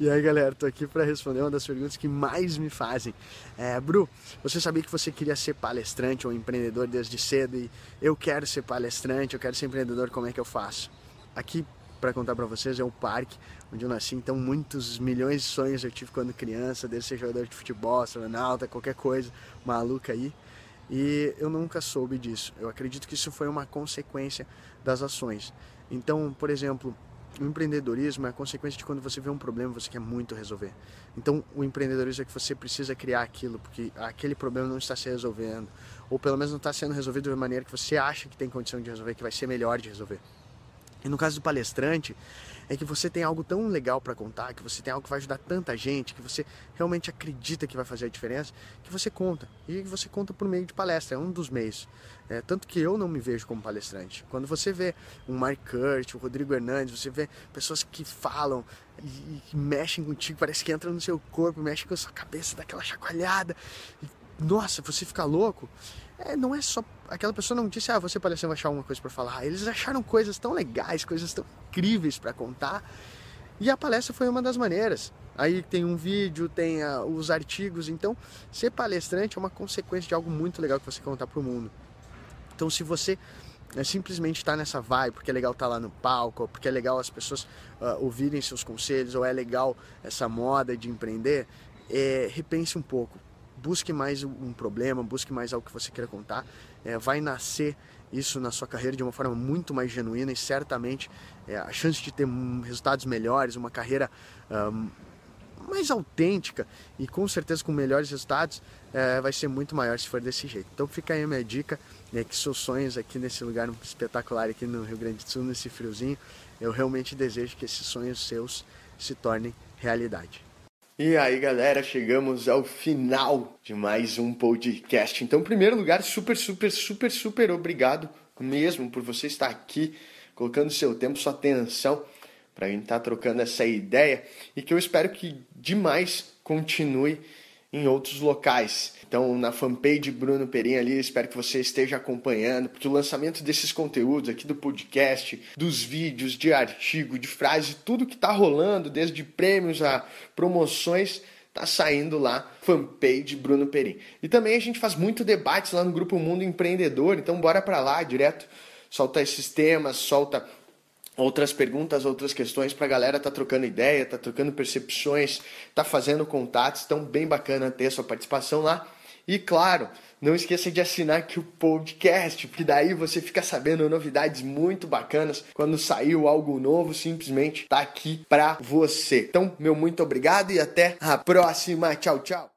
E aí, galera, tô aqui para responder uma das perguntas que mais me fazem. É, Bru, você sabia que você queria ser palestrante ou empreendedor desde cedo e eu quero ser palestrante, eu quero ser empreendedor, como é que eu faço? Aqui para contar para vocês é o parque onde eu nasci, então muitos milhões de sonhos eu tive quando criança, desde ser jogador de futebol, astronauta, qualquer coisa maluca aí. E eu nunca soube disso. Eu acredito que isso foi uma consequência das ações. Então, por exemplo, o empreendedorismo é a consequência de quando você vê um problema você quer muito resolver. Então, o empreendedorismo é que você precisa criar aquilo, porque aquele problema não está se resolvendo, ou pelo menos não está sendo resolvido de maneira que você acha que tem condição de resolver, que vai ser melhor de resolver. E no caso do palestrante, é que você tem algo tão legal para contar, que você tem algo que vai ajudar tanta gente, que você realmente acredita que vai fazer a diferença, que você conta. E você conta por meio de palestra, é um dos meios. É, tanto que eu não me vejo como palestrante. Quando você vê um Mark Kurt, o Rodrigo Hernandes, você vê pessoas que falam e, mexem contigo, parece que entram no seu corpo, mexem com a sua cabeça, daquela chacoalhada. E, nossa, você fica louco. É, não é só. Aquela pessoa não disse, ah, você pareceu achar alguma coisa para falar. Eles acharam coisas tão legais, coisas tão incríveis para contar. E a palestra foi uma das maneiras. Aí tem um vídeo, tem a, ah, os artigos. Então, ser palestrante é uma consequência de algo muito legal que você contar para o mundo. Então, se você é, simplesmente está nessa vibe, porque é legal estar tá lá no palco, porque é legal as pessoas uh, ouvirem seus conselhos, ou é legal essa moda de empreender, é, repense um pouco busque mais um problema, busque mais algo que você queira contar. É, vai nascer isso na sua carreira de uma forma muito mais genuína e certamente é, a chance de ter resultados melhores, uma carreira um, mais autêntica e com certeza com melhores resultados é, vai ser muito maior se for desse jeito. Então fica aí a minha dica, né, que seus sonhos aqui nesse lugar espetacular aqui no Rio Grande do Sul, nesse friozinho, eu realmente desejo que esses sonhos seus se tornem realidade. E aí, galera, chegamos ao final de mais um podcast. Então, em primeiro lugar, super, super, super, super obrigado mesmo por você estar aqui, colocando seu tempo, sua atenção para a gente estar tá trocando essa ideia e que eu espero que demais continue em outros locais. Então, na fanpage Bruno Perim ali, espero que você esteja acompanhando, porque o lançamento desses conteúdos aqui do podcast, dos vídeos, de artigo, de frase, tudo que está rolando, desde prêmios a promoções, tá saindo lá, fanpage Bruno Perim. E também a gente faz muito debates lá no grupo Mundo Empreendedor, então bora para lá direto, solta esses temas, solta outras perguntas, outras questões para a galera tá trocando ideia, tá trocando percepções, tá fazendo contatos, então bem bacana ter a sua participação lá. E claro, não esqueça de assinar aqui o podcast, porque daí você fica sabendo novidades muito bacanas quando saiu algo novo, simplesmente tá aqui para você. Então, meu muito obrigado e até a próxima. Tchau, tchau.